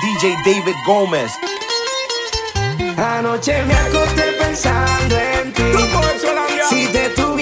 DJ David Gómez. Anoche me acosté pensando en ti. Si te tuve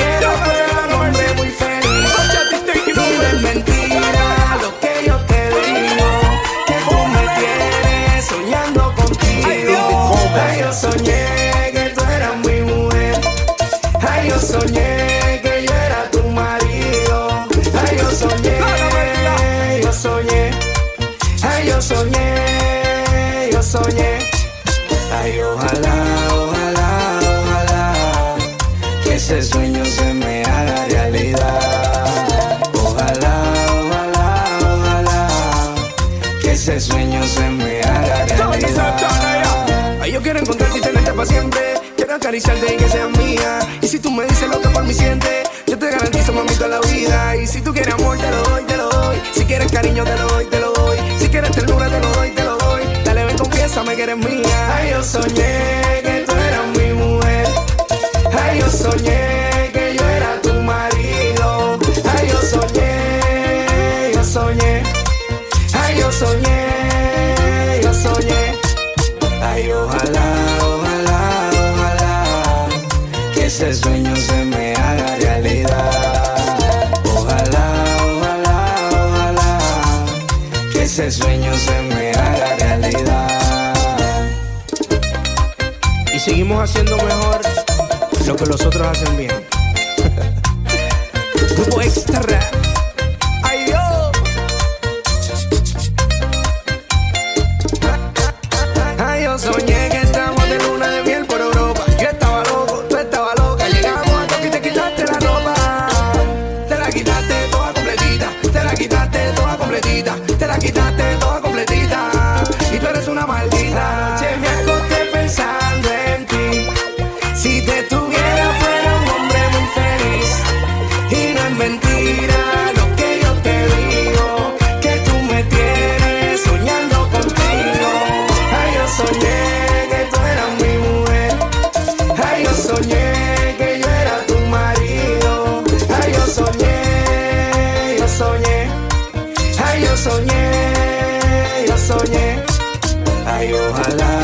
quiero encontrarte y tenerte para siempre. Quiero acariciarte y que seas mía. Y si tú me dices lo que por mí sientes, yo te garantizo, mamita, la vida. Y si tú quieres amor, te lo doy, te lo doy. Si quieres cariño, te lo doy, te lo doy. Si quieres ternura, te lo doy, te lo doy. Dale, ven, confiésame que eres mía. Ay, yo soñé que tú eras mi mujer. Ay, yo soñé. que yo era tu marido. Ay yo soñé, yo soñé, ay yo soñé, yo soñé. Ay, ojalá, ojalá, ojalá, que ese sueño se me haga realidad. Ojalá, ojalá, ojalá, que ese sueño se me haga realidad. Y seguimos haciendo mejor lo que los otros hacen bien. Grupo Extra. Ay, yo soñé, yo soñé. Ay, ojalá.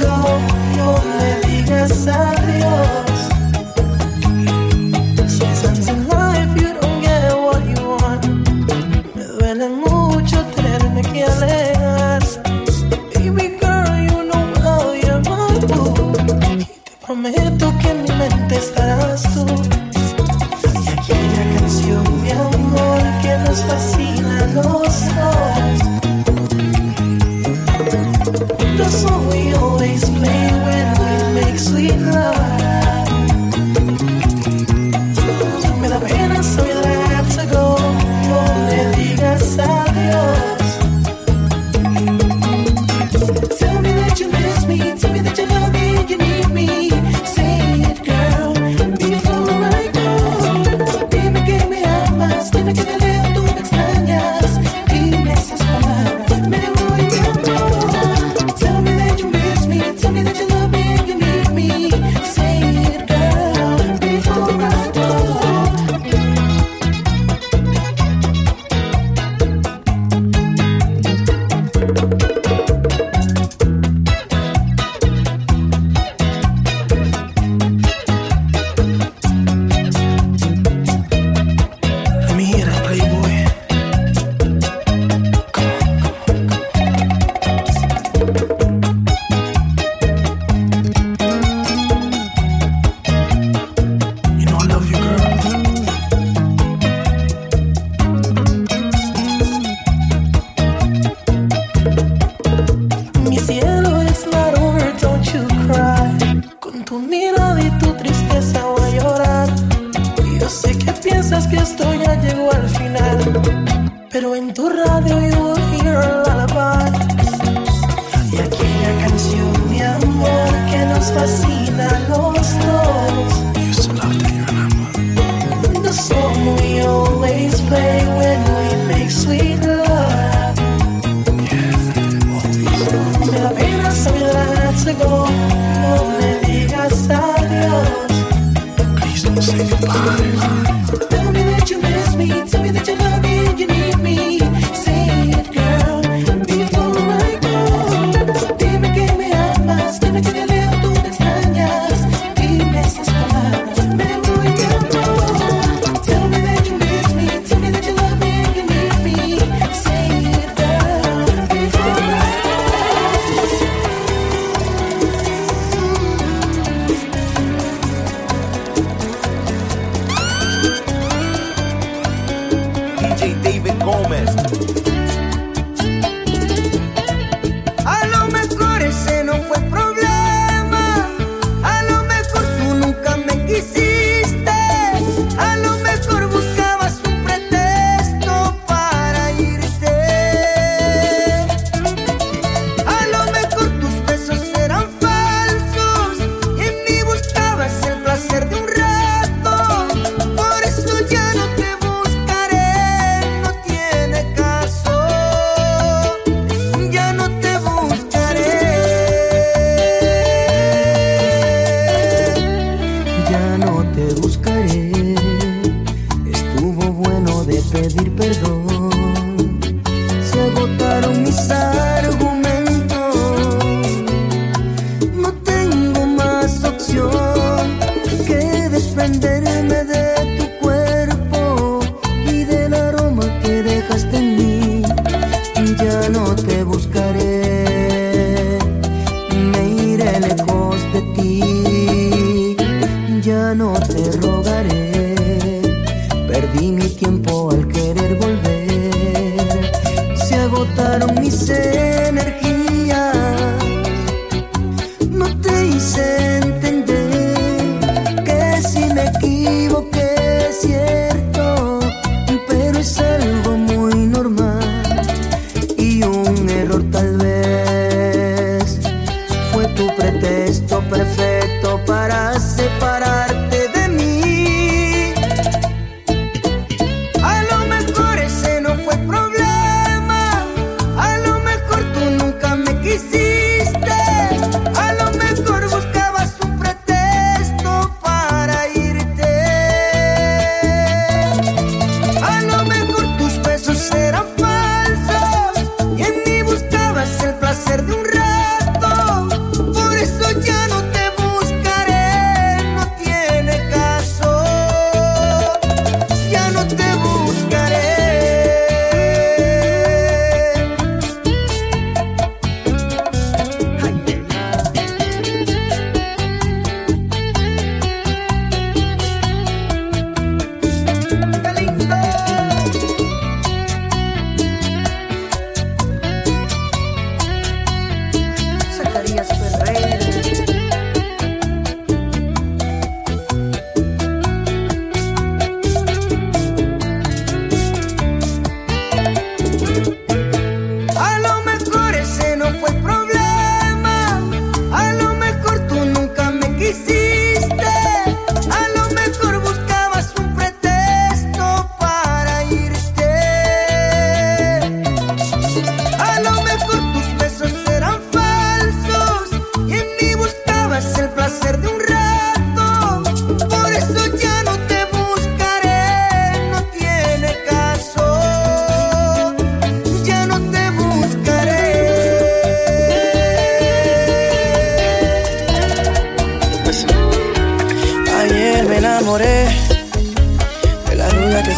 algo, no me digas.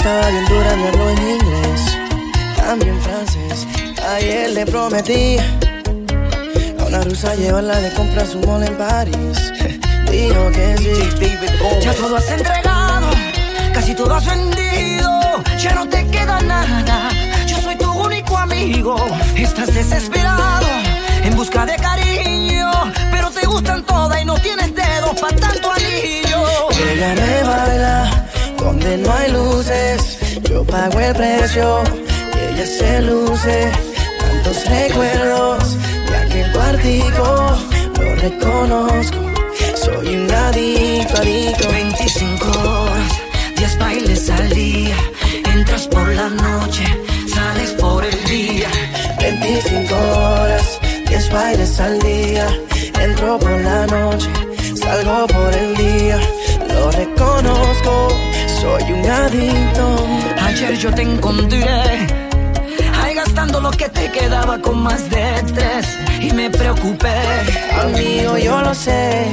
estaba bien dura mi hablo en inglés, también francés. Ayer le prometí a una rusa llevarla de compra a su mall en París. Dijo que sí. Ya todo has entregado, casi todo has vendido. Ya no te queda nada. Yo soy tu único amigo. Estás desesperado en busca de cariño, pero te gustan todas y no tienes dedos para tanto anillo. Ella me baila donde no hay luces. Yo pago el precio y ella se luce. Tantos recuerdos de aquel cuartico, lo reconozco. Soy un adicto, adicto. 25 horas, 10 bailes al día. Entras por la noche, sales por el día. 25 horas, 10 bailes al día. Entro por la noche, salgo por el día. Lo reconozco, soy un adicto. Ayer yo te encontré. Ahí gastando lo que te quedaba con más de tres. Y me preocupé. Amigo, yo lo sé.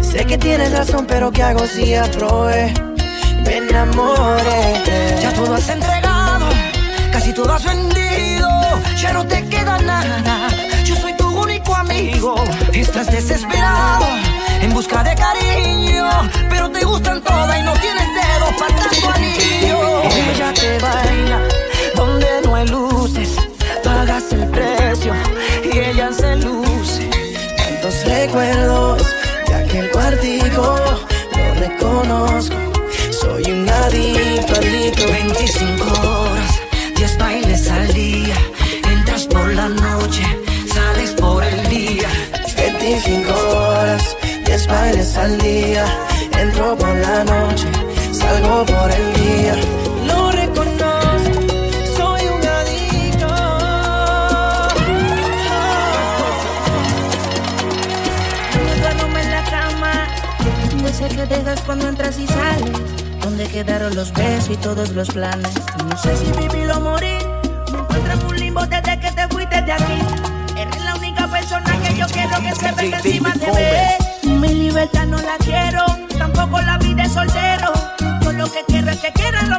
Sé que tienes razón, pero ¿qué hago si aprobé? Me enamoré. Ya todo has entregado, casi todo has vendido. Ya no te queda nada. Amigo. Estás desesperado en busca de cariño, pero te gustan todas y no tienes dedos para tanto anillo. Ella te baila donde no hay luces, pagas el precio y ella se luce. Tantos recuerdos de aquel cuartico, lo reconozco. Soy un adicto, adicto. 25 horas, 10 bailes al día. Horas, 10 bailes al día. Entro por la noche, salgo por el día. Lo reconozco, soy un adicto. Duermo en la cama, de ese que dejas cuando entras y sales. Donde quedaron los besos y todos los planes. No sé si vivir o morir. Me encuentro en un limbo desde que te fuiste de aquí. Eres la única persona que yo quiero que se venga encima de mí. Mi libertad no la quiero, tampoco la vida de soltero. Yo lo que quiero es que quieran lo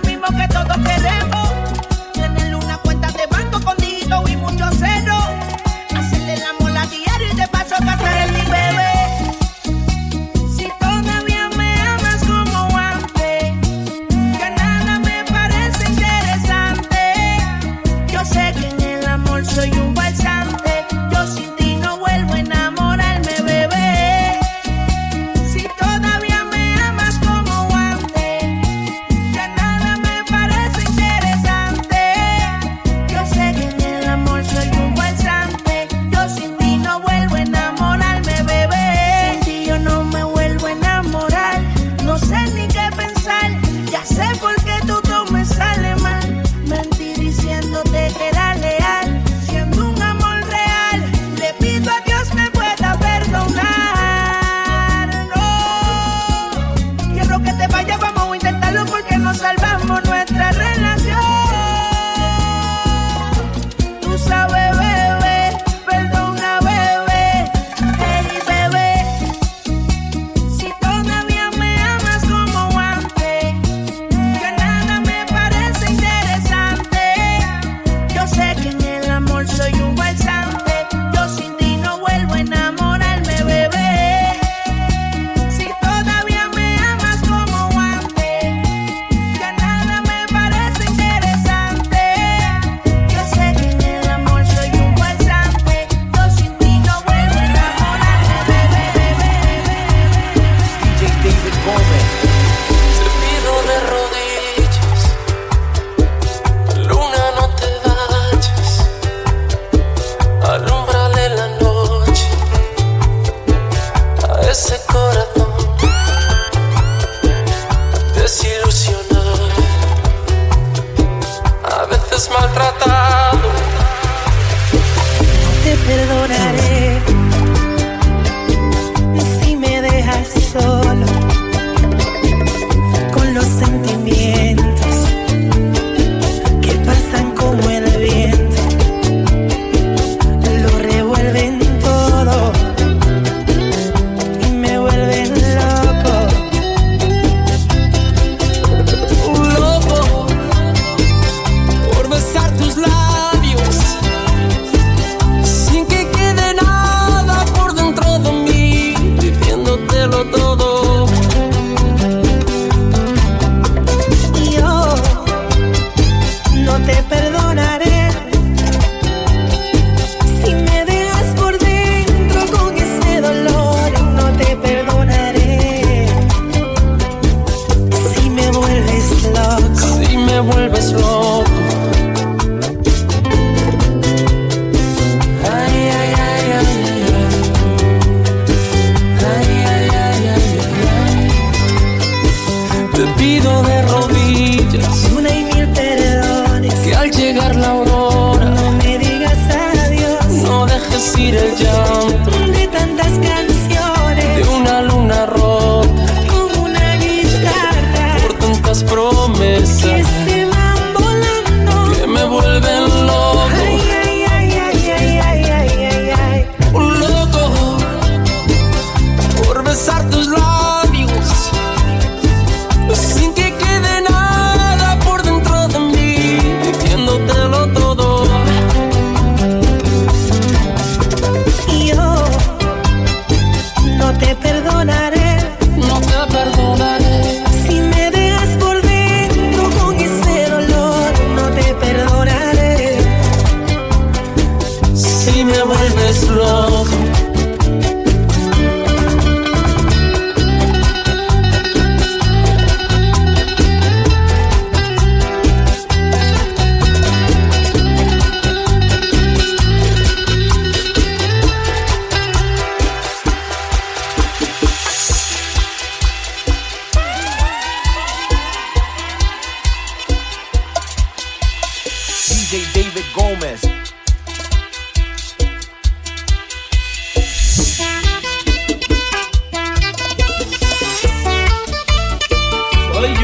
sentimientos.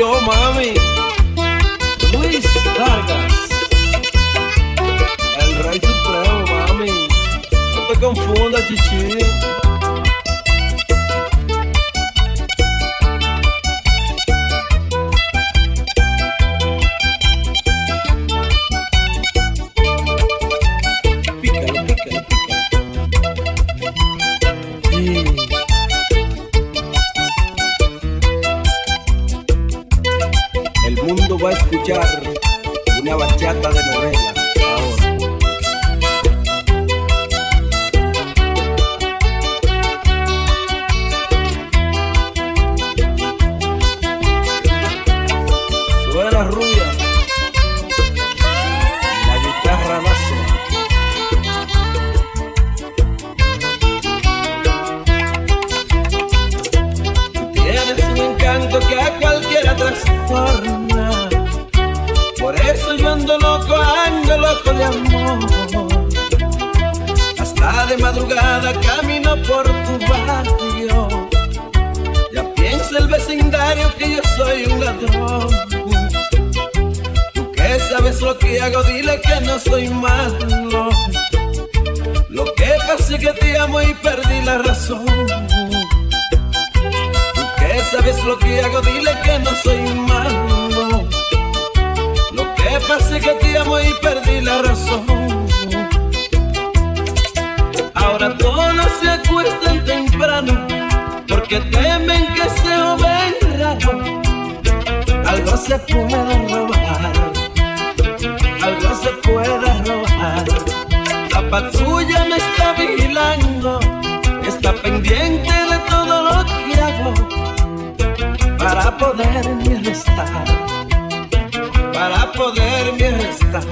Mami. Luis Vargas. El rey supremo, mami. No te confundas, chichi. Que yo soy un ladrón. Tú que sabes lo que hago, dile que no soy malo. Lo que pasa es que te amo y perdí la razón. Tú que sabes lo que hago, dile que no soy malo. Lo que pasa es que te amo y perdí la razón. Ahora todos se acuestan temprano porque temen que se joven Algo se puede robar, algo se puede robar. La patrulla me está vigilando, está pendiente de todo lo que hago para poderme arrestar, para poderme arrestar.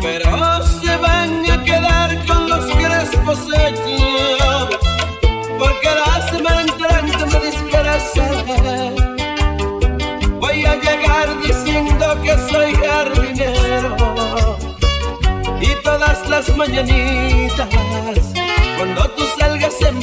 Pero se van a quedar con los crespos hechos, Voy a llegar diciendo que soy jardinero. Y todas las mañanitas cuando tú salgas en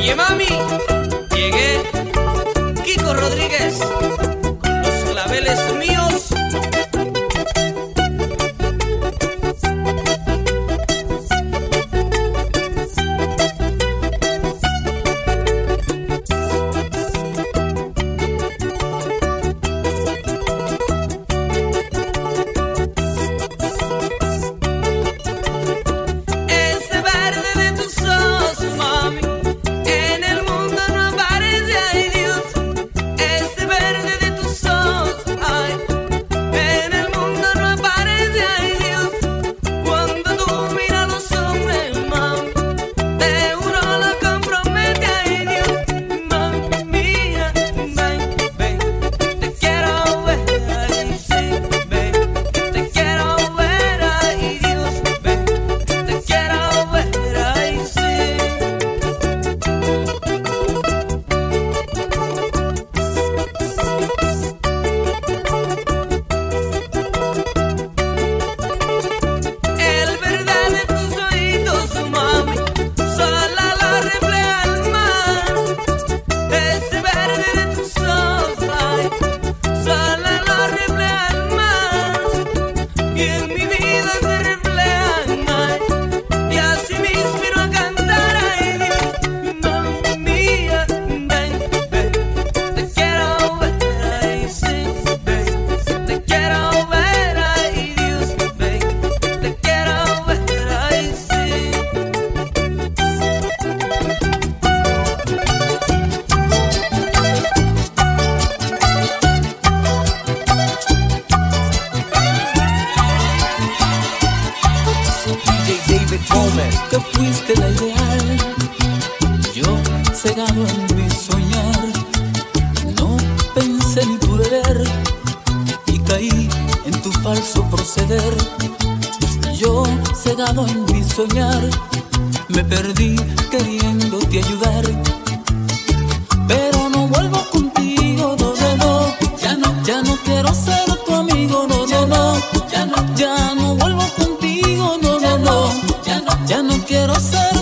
Oye mami, ya no quiero ser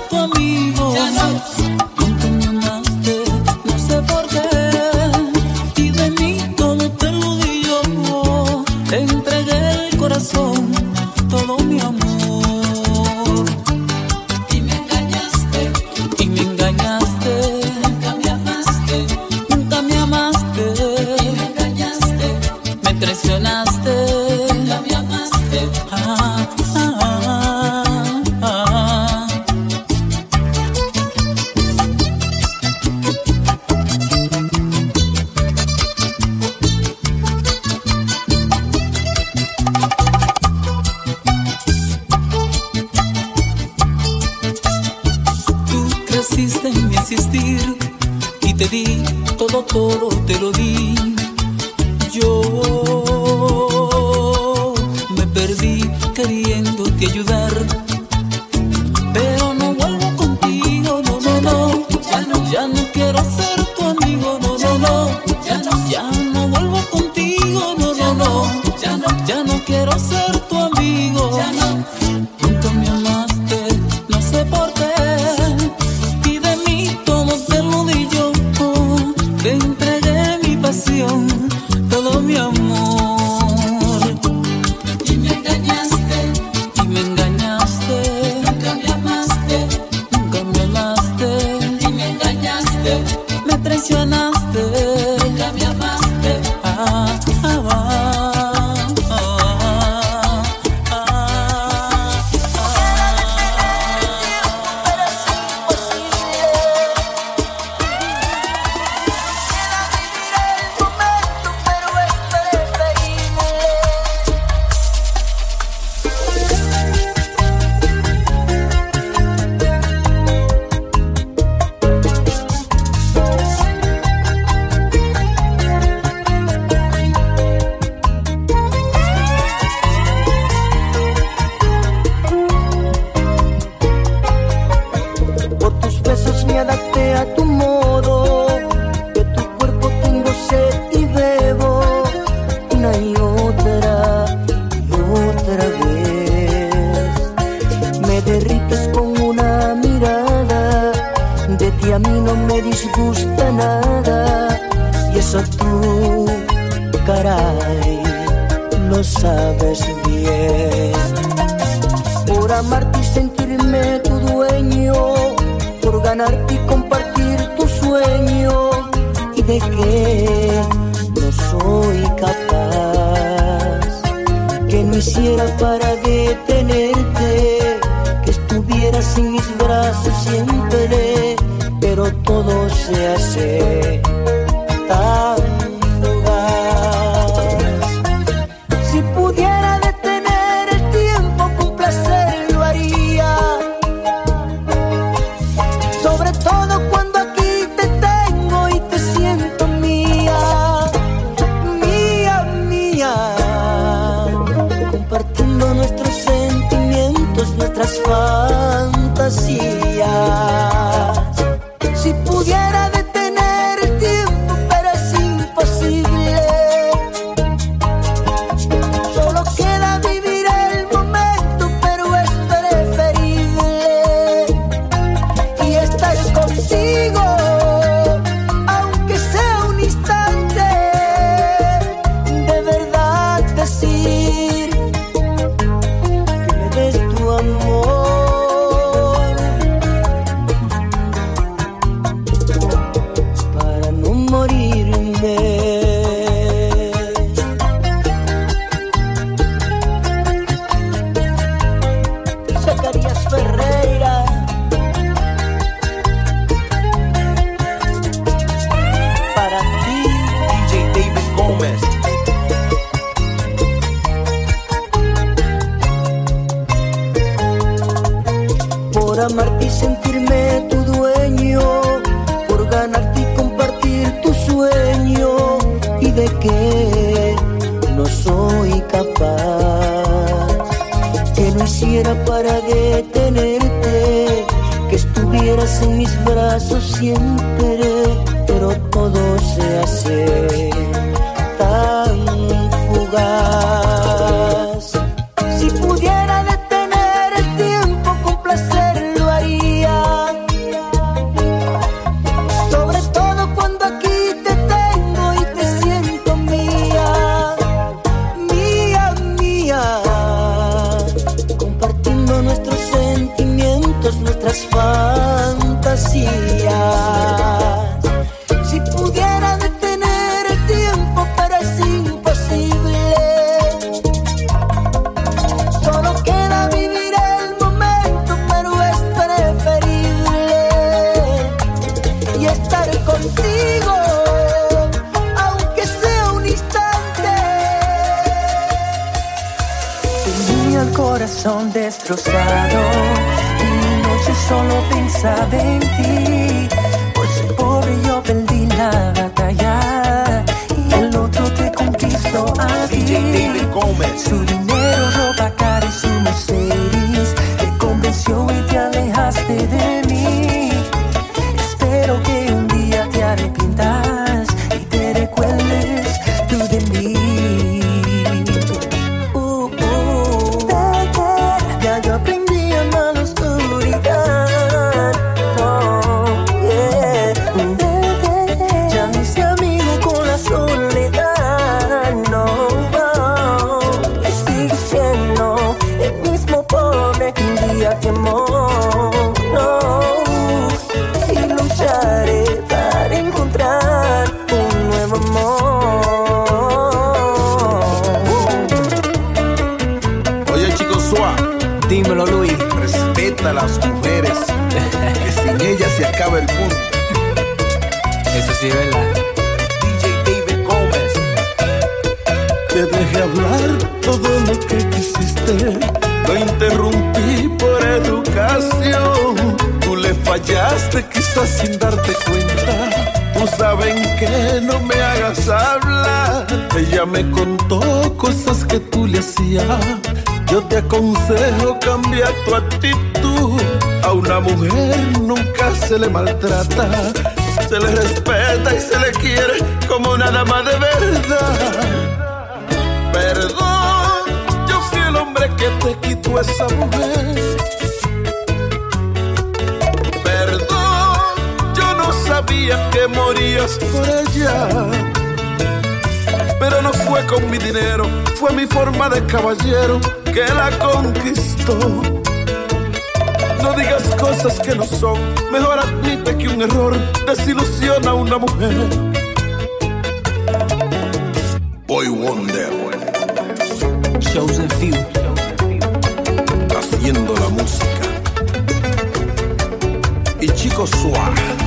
nos gusta nada y eso tú, caray, lo sabes bien. Por amarte y sentirme tu dueño, por ganarte y compartir tu sueño y de qué no soy capaz que no hiciera para detenerte, que estuvieras en mis brazos todo se hace. Sí verdad. DJ David Gómez. Te dejé hablar todo lo que quisiste. Lo interrumpí por educación. Tú le fallaste quizás sin darte cuenta. Tú sabes que no me hagas hablar. Ella me contó cosas que tú le hacías. Yo te aconsejo cambiar tu actitud. A una mujer nunca se le maltrata. Se le respeta y se le quiere como una dama de verdad. Perdón, yo fui el hombre que te quitó esa mujer. Perdón, yo no sabía que morías por ella. Pero no fue con mi dinero, fue mi forma de caballero que la conquistó. No digas cosas que no son, mejor admite que un error desilusiona a una mujer. Boy Wonder. Chosen few. Haciendo la música. Y chico Suá.